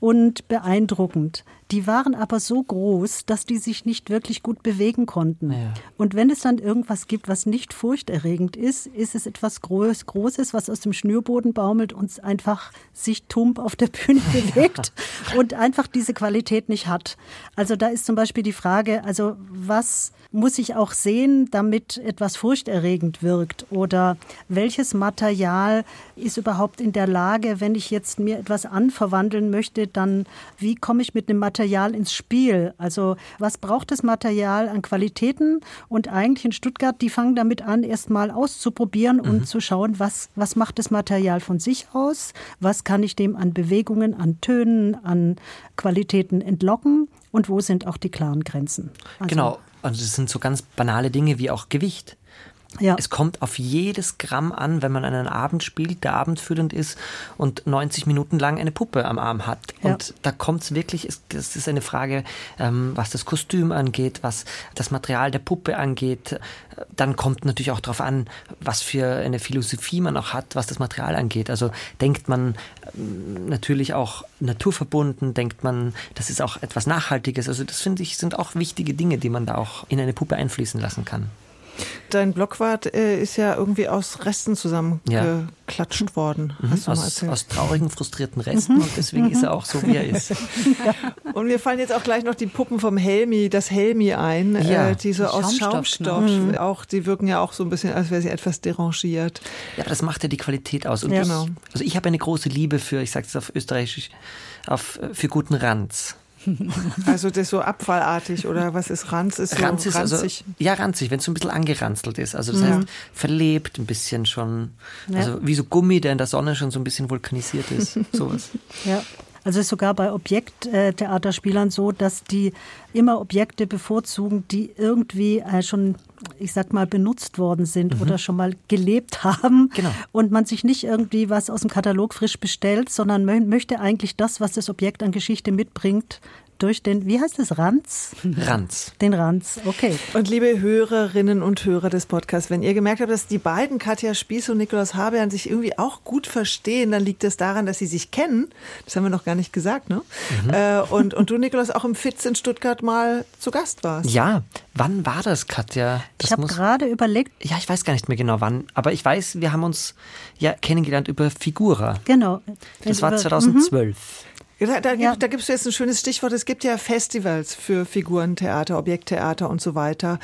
und beeindruckend. Die waren aber so groß, dass die sich nicht wirklich gut bewegen konnten. Ja. Und wenn es dann irgendwas gibt, was nicht furchterregend ist, ist es etwas Groß, Großes, was aus dem Schnürboden baumelt und einfach sich tump auf der Bühne bewegt ja. und einfach diese Qualität nicht hat. Also da ist zum Beispiel die Frage, also was muss ich auch sehen, damit etwas furchterregend wirkt? Oder welches Material ist überhaupt in der Lage, wenn ich jetzt mir etwas anverwandeln möchte, dann wie komme ich mit einem Material ins Spiel? Also was braucht das Material an Qualitäten? Und eigentlich in Stuttgart, die fangen damit an, erstmal auszuprobieren mhm. und zu schauen, was, was macht das Material von sich aus? Was kann ich dem an Bewegungen, an Tönen, an Qualitäten entlocken? Und wo sind auch die klaren Grenzen? Also, genau, also das sind so ganz banale Dinge wie auch Gewicht. Ja. Es kommt auf jedes Gramm an, wenn man einen Abend spielt, der abendfüllend ist und 90 Minuten lang eine Puppe am Arm hat. Ja. Und da kommt es wirklich, es ist eine Frage, ähm, was das Kostüm angeht, was das Material der Puppe angeht. Dann kommt natürlich auch darauf an, was für eine Philosophie man auch hat, was das Material angeht. Also denkt man ähm, natürlich auch naturverbunden, denkt man, das ist auch etwas Nachhaltiges. Also das finde ich sind auch wichtige Dinge, die man da auch in eine Puppe einfließen lassen kann. Dein Blockwart äh, ist ja irgendwie aus Resten zusammengeklatscht worden. Mhm. Hast du mal Aus, erzählt. aus traurigen, frustrierten Resten und deswegen ist er auch so, wie er ist. Und mir fallen jetzt auch gleich noch die Puppen vom Helmi, das Helmi ein, Ja. äh, die so aus Schaumstoff, Schaumstoff, auch, die wirken ja auch so ein bisschen, als wäre sie etwas derangiert. Ja, aber das macht ja die Qualität aus. Und Ja. ich, Genau. also ich habe eine große Liebe für, ich sage es auf Österreichisch, auf, äh, für guten Ranz. Also das so abfallartig oder was ist Ranz? Ist so Ranz ist also, ranzig. ja, ranzig, wenn es so ein bisschen angeranzelt ist. Also das heißt, verlebt ein bisschen schon, also wie so Gummi, der in der Sonne schon so ein bisschen vulkanisiert ist. Sowas. Ja. Also ist sogar bei Objekttheaterspielern so, dass die immer Objekte bevorzugen, die irgendwie äh, schon, ich sag mal, benutzt worden sind oder schon mal gelebt haben. Genau. Und man sich nicht irgendwie was aus dem Katalog frisch bestellt, sondern mö möchte eigentlich das, was das Objekt an Geschichte mitbringt, durch den, wie heißt es, Ranz? Ranz. Den Ranz, okay. Und liebe Hörerinnen und Hörer des Podcasts, wenn ihr gemerkt habt, dass die beiden, Katja Spieß und Nikolaus Habern, sich irgendwie auch gut verstehen, dann liegt es daran, dass sie sich kennen. Das haben wir noch gar nicht gesagt, ne? Äh, und, und du, Nikolaus, auch im Fitz in Stuttgart mal zu Gast warst. Ja, wann war das, Katja? Das Ich habe gerade überlegt, ja, ich weiß gar nicht mehr genau wann, aber ich weiß, wir haben uns ja kennengelernt über Figura. genau. Das war über- 2012. Da, da, Ja. gibt, da gibst du jetzt ein schönes Stichwort. Es gibt ja Festivals für Figurentheater, Objekttheater und so weiter.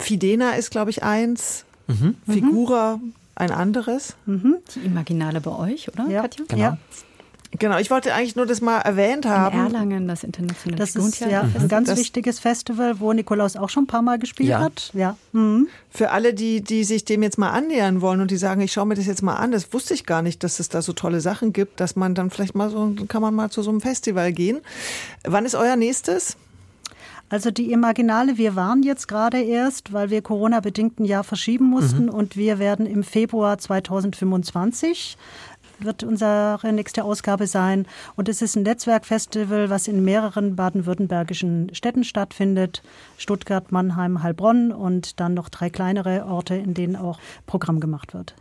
Fidena ist, glaube ich, eins. Figura ein anderes. Die Imaginale bei euch, oder, Ja, Katja? Genau. ja. Genau, ich wollte eigentlich nur das mal erwähnt In haben. Erlangen, das internationale Das ist ja Figurentheater. ein ganz Das- wichtiges Festival, wo Nikolaus auch schon ein paar Mal gespielt Ja. hat. Ja. Mhm. Für alle, die, die sich dem jetzt mal annähern wollen und die sagen, ich schaue mir das jetzt mal an, das wusste ich gar nicht, dass es da so tolle Sachen gibt, dass man dann vielleicht mal so, kann man mal zu so einem Festival gehen. Wann ist euer nächstes? Also die Imaginale, wir waren jetzt gerade erst, weil wir Corona-bedingt ein Jahr verschieben mussten und wir werden im Februar 2025 wird unsere nächste Ausgabe sein. Und es ist ein Netzwerkfestival, was in mehreren baden-württembergischen Städten stattfindet. Stuttgart, Mannheim, Heilbronn und dann noch drei kleinere Orte, in denen auch Programm gemacht wird.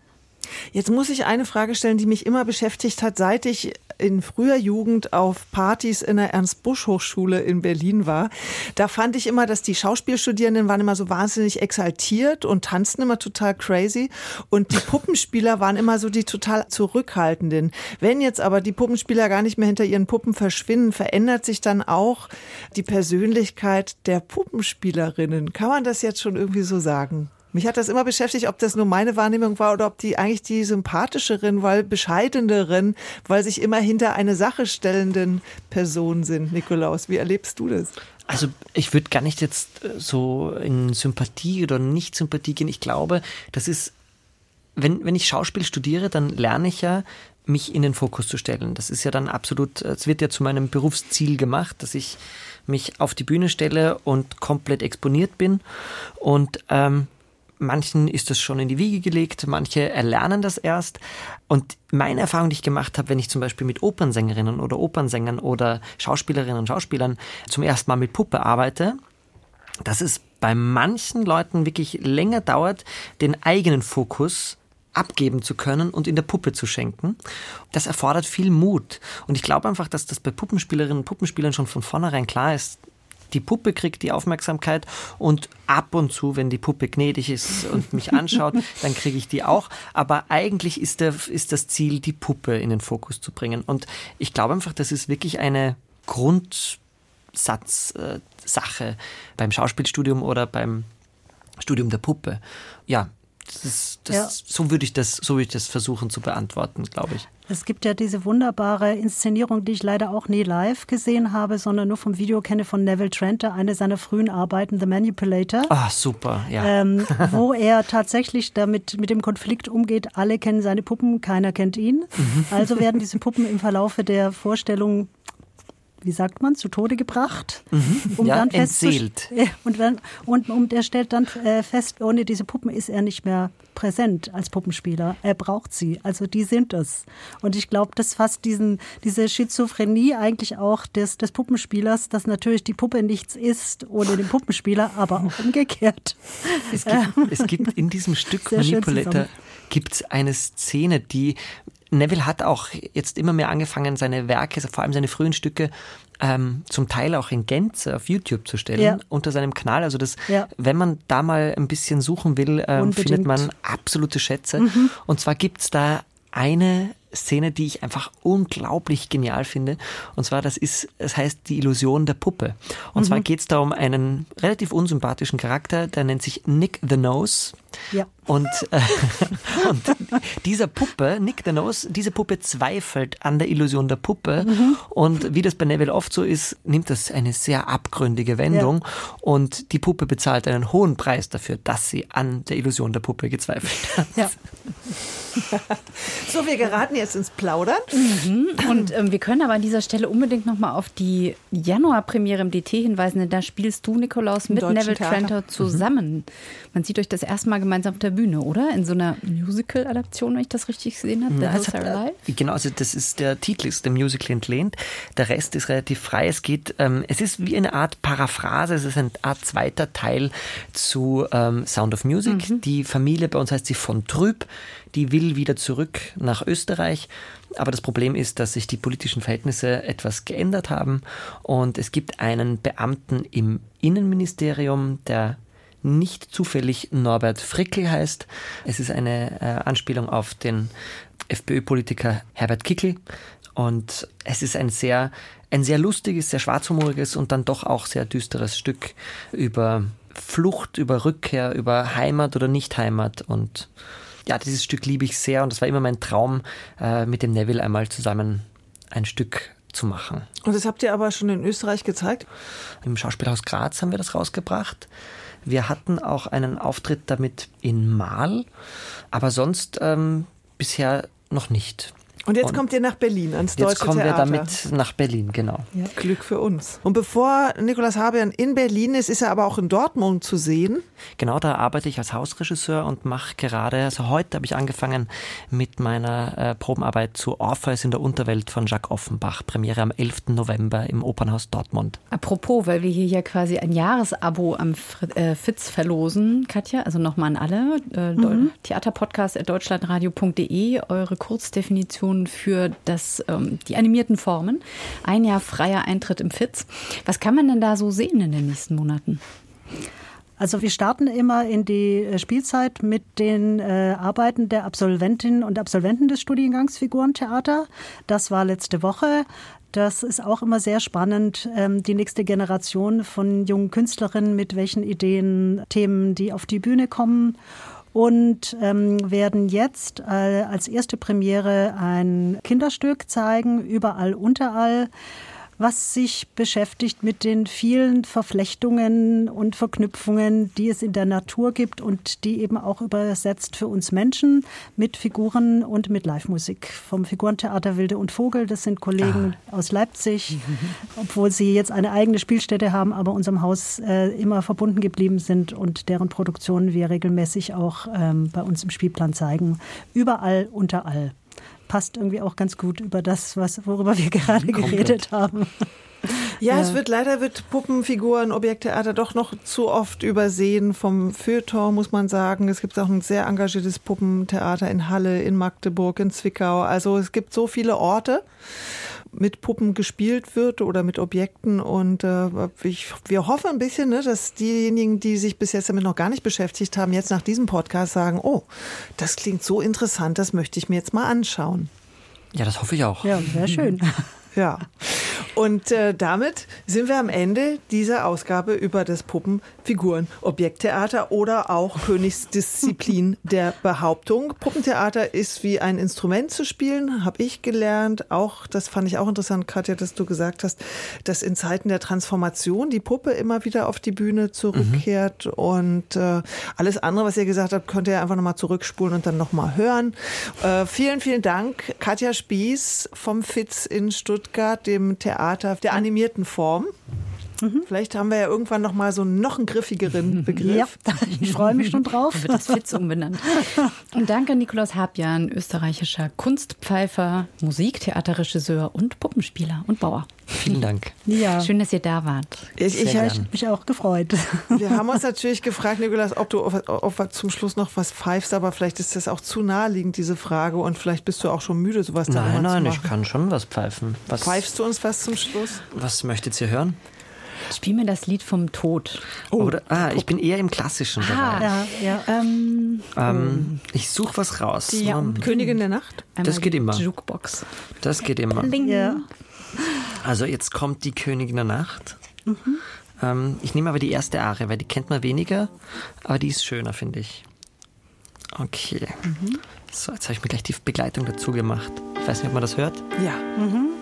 Jetzt muss ich eine Frage stellen, die mich immer beschäftigt hat, seit ich in früher Jugend auf Partys in der Ernst-Busch-Hochschule in Berlin war. Da fand ich immer, dass die Schauspielstudierenden waren immer so wahnsinnig exaltiert und tanzten immer total crazy. Und die Puppenspieler waren immer so die total zurückhaltenden. Wenn jetzt aber die Puppenspieler gar nicht mehr hinter ihren Puppen verschwinden, verändert sich dann auch die Persönlichkeit der Puppenspielerinnen. Kann man das jetzt schon irgendwie so sagen? Mich hat das immer beschäftigt, ob das nur meine Wahrnehmung war oder ob die eigentlich die sympathischeren, weil bescheideneren, weil sich immer hinter eine Sache stellenden Personen sind. Nikolaus, wie erlebst du das? Also ich würde gar nicht jetzt äh, so in Sympathie oder Nicht-Sympathie gehen. Ich glaube, das ist, wenn, wenn ich Schauspiel studiere, dann lerne ich ja, mich in den Fokus zu stellen. Das ist ja dann absolut, es wird ja zu meinem Berufsziel gemacht, dass ich mich auf die Bühne stelle und komplett exponiert bin. Und ähm, manchen ist das schon in die Wiege gelegt, manche erlernen das erst. Und meine Erfahrung, die ich gemacht habe, wenn ich zum Beispiel mit Opernsängerinnen oder Opernsängern oder Schauspielerinnen und Schauspielern zum ersten Mal mit Puppe arbeite, dass es bei manchen Leuten wirklich länger dauert, den eigenen Fokus abgeben zu können und in der Puppe zu schenken. Das erfordert viel Mut. Und ich glaube einfach, dass das bei Puppenspielerinnen und Puppenspielern schon von vornherein klar ist, die Puppe kriegt die Aufmerksamkeit und ab und zu, wenn die Puppe gnädig ist und mich anschaut, dann kriege ich die auch. Aber eigentlich ist, der, ist das Ziel, die Puppe in den Fokus zu bringen. Und ich glaube einfach, das ist wirklich eine Grundsatzsache beim Schauspielstudium oder beim Studium der Puppe. Ja, das das, Ja. so würde ich das, so würde ich das versuchen zu beantworten, glaube ich. Es gibt ja diese wunderbare Inszenierung, die ich leider auch nie live gesehen habe, sondern nur vom Video kenne von Neville Trenter, eine seiner frühen Arbeiten, The Manipulator. Ah, super, ja. Ähm, wo er tatsächlich damit mit dem Konflikt umgeht, alle kennen seine Puppen, keiner kennt ihn. Mhm. Also werden diese Puppen im Verlaufe der Vorstellung, wie sagt man, zu Tode gebracht, um Mhm. Ja, festzust- entseelt. Und, dann, und, und er stellt dann äh, fest, ohne diese Puppen ist er nicht mehr präsent als Puppenspieler. Er braucht sie, also die sind es. Und ich glaube, das fasst diesen, diese Schizophrenie eigentlich auch des, des Puppenspielers, dass natürlich die Puppe nichts ist ohne den Puppenspieler, aber auch umgekehrt. Es gibt, es gibt in diesem Stück Manipulator zusammen. gibt's eine Szene, die Neville hat auch jetzt immer mehr angefangen, seine Werke, vor allem seine frühen Stücke, ähm, zum Teil auch in Gänze auf YouTube zu stellen, Ja. unter seinem Kanal. Also das, Ja. wenn man da mal ein bisschen suchen will, ähm, findet man absolute Schätze. Mhm. Und zwar gibt's da eine Szene, die ich einfach unglaublich genial finde. Und zwar, das ist, es heißt die Illusion der Puppe. Und Mhm. zwar geht's da um einen relativ unsympathischen Charakter, der nennt sich Nick the Nose. Ja. Und, äh, und dieser Puppe, Nick the Nose, diese Puppe zweifelt an der Illusion der Puppe. Mhm. Und wie das bei Neville oft so ist, nimmt das eine sehr abgründige Wendung. Und die Puppe bezahlt einen hohen Preis dafür, dass sie an der Illusion der Puppe gezweifelt hat. Ja. So, wir geraten jetzt ins Plaudern. Mhm. Und ähm, wir können aber an dieser Stelle unbedingt nochmal auf die Januarpremiere im DT hinweisen, denn da spielst du, Nikolaus, mit Neville Theater. Trenter zusammen. Man sieht euch das erste Mal gemeinsam auf der Bühne, oder? In so einer Musical-Adaption, wenn ich das richtig gesehen habe. Ja, hat, Alive. äh, genau, also das ist der Titel ist dem Musical entlehnt. Der Rest ist relativ frei. Es geht, ähm, es ist wie eine Art Paraphrase. Es ist eine Art zweiter Teil zu ähm, Sound of Music. Mhm. Die Familie bei uns heißt sie von Trüb. Die will wieder zurück nach Österreich. Aber das Problem ist, dass sich die politischen Verhältnisse etwas geändert haben. Und es gibt einen Beamten im Innenministerium, der nicht zufällig Norbert Frickel heißt. Es ist eine äh, Anspielung auf den FPÖ-Politiker Herbert Kickl. Und es ist ein sehr, ein sehr lustiges, sehr schwarzhumoriges und dann doch auch sehr düsteres Stück über Flucht, über Rückkehr, über Heimat oder Nicht-Heimat. Und ja, dieses Stück liebe ich sehr und es war immer mein Traum, äh, mit dem Neville einmal zusammen ein Stück zu machen. Und das habt ihr aber schon in Österreich gezeigt? Im Schauspielhaus Graz haben wir das rausgebracht. Wir hatten auch einen Auftritt damit in Mahl, aber sonst ähm, bisher noch nicht. Und jetzt kommt ihr nach Berlin ans Jetzt Deutsche kommen wir Theater. damit nach Berlin, genau. Glück für uns. Und bevor Nikolaus Habian in Berlin ist, ist er aber auch in Dortmund zu sehen. Genau, da arbeite ich als Hausregisseur und mache gerade, also heute habe ich angefangen mit meiner äh, Probenarbeit zu Orpheus in der Unterwelt von Jacques Offenbach. Premiere am 11. November im Opernhaus Dortmund. Apropos, weil wir hier ja quasi ein Jahresabo am Fr- äh, Fitz verlosen, Katja, also nochmal an alle, äh, Mhm. theaterpodcast.deutschlandradio.de, eure Kurzdefinition für das, ähm, die animierten Formen. Ein Jahr freier Eintritt im Fitz. Was kann man denn da so sehen in den nächsten Monaten? Also wir starten immer in die äh, Spielzeit mit den äh, Arbeiten der Absolventinnen und Absolventen des Studiengangs Figurentheater. Das war letzte Woche. Das ist auch immer sehr spannend, ähm, die nächste Generation von jungen Künstlerinnen, mit welchen Ideen, Themen, die auf die Bühne kommen. Und ähm, werden jetzt äh, als erste Premiere ein Kinderstück zeigen, überall, unterall was sich beschäftigt mit den vielen Verflechtungen und Verknüpfungen, die es in der Natur gibt und die eben auch übersetzt für uns Menschen mit Figuren und mit Live-Musik. Vom Figurentheater Wilde und Vogel, das sind Kollegen aus Leipzig, obwohl sie jetzt eine eigene Spielstätte haben, aber unserem Haus äh, immer verbunden geblieben sind und deren Produktionen wir regelmäßig auch ähm, bei uns im Spielplan zeigen. Überall, unterall passt irgendwie auch ganz gut über das, was, worüber wir gerade geredet haben. Ja, Ja. es wird leider wird Puppenfiguren, Objekttheater doch noch zu oft übersehen vom Feuilleton, muss man sagen. Es gibt auch ein sehr engagiertes Puppentheater in Halle, in Magdeburg, in Zwickau. Also es gibt so viele Orte mit Puppen gespielt wird oder mit Objekten und äh, ich, wir hoffen ein bisschen, ne, dass diejenigen, die sich bis jetzt damit noch gar nicht beschäftigt haben, jetzt nach diesem Podcast sagen, oh, das klingt so interessant, das möchte ich mir jetzt mal anschauen. Ja, das hoffe ich auch. Ja, sehr schön. Ja. Und äh, damit sind wir am Ende dieser Ausgabe über das Puppenfiguren-Objekttheater oder auch Königsdisziplin der Behauptung. Puppentheater ist wie ein Instrument zu spielen, habe ich gelernt. Auch, das fand ich auch interessant, Katja, dass du gesagt hast, dass in Zeiten der Transformation die Puppe immer wieder auf die Bühne zurückkehrt. Und äh, alles andere, was ihr gesagt habt, könnt ihr einfach nochmal zurückspulen und dann nochmal hören. Äh, vielen, vielen Dank, Katja Spieß vom FITZ in Stuttgart, dem Theater der animierten Form. Vielleicht haben wir ja irgendwann noch mal so noch einen griffigeren Begriff. Ja, ich freue mich schon drauf. Wird das Fitz umbenannt. Und danke Nikolaus Habjan, österreichischer Kunstpfeifer, Musiktheaterregisseur und Puppenspieler und Bauer. Vielen Dank. Ja, Schön, dass ihr da wart. Ich, ich, habe mich auch gefreut. wir haben uns natürlich gefragt, Nikolaus, ob du auf, auf, zum Schluss noch was pfeifst, aber vielleicht ist das auch zu naheliegend, diese Frage, und vielleicht bist du auch schon müde, sowas da Nein, nein, ich kann schon was pfeifen. Was, Pfeifst du uns was zum Schluss? was möchtet ihr hören? Spiel mir das Lied vom Tod. Oder, ah, ich bin eher im Klassischen dabei. Ja, ja. Ähm, Ähm, ich suche was raus. Ja, Ähm, Königin der Nacht? einmal Das geht die immer. Jukebox. Das geht immer. ja. Also jetzt kommt die Königin der Nacht. Ähm, ich nehme aber die erste Arie, weil die kennt man weniger, aber die ist schöner, finde ich. Okay. So, jetzt habe ich mir gleich die Begleitung dazu gemacht. Ich weiß nicht, ob man das hört. Ja. So.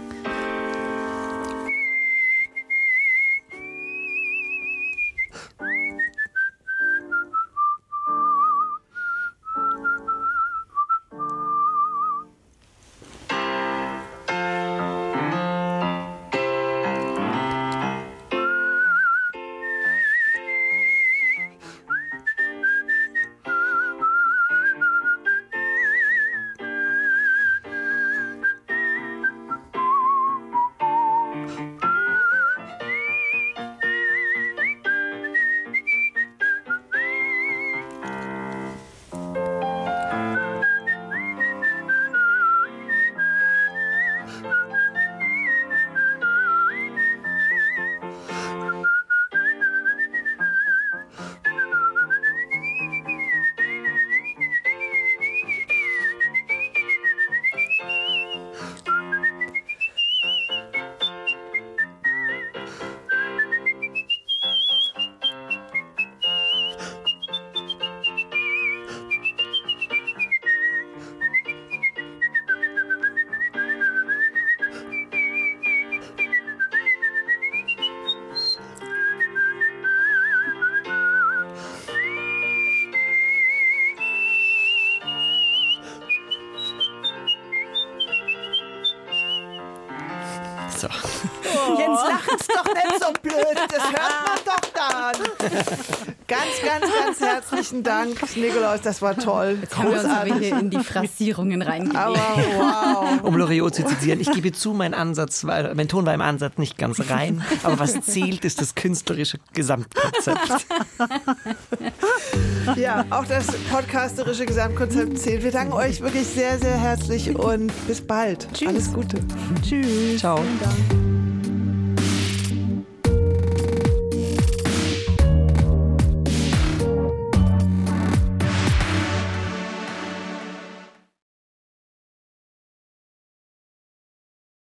Jens, lachen's doch nicht so blöd. Das hört man doch dann. Ganz, ganz, ganz herzlichen Dank, Nikolaus. Das war toll. Jetzt haben wir uns aber hier in die Phrasierungen Aber reingelegt. wow. Um Loriot zu zitieren, ich gebe zu, mein Ansatz war, mein Ton war im Ansatz nicht ganz rein, aber was zählt, ist das künstlerische Gesamtkonzept. Ja, auch das podcasterische Gesamtkonzept zählt. Wir danken euch wirklich sehr, sehr herzlich und bis bald. Alles Gute. Tschüss. Ciao. Vielen Dank.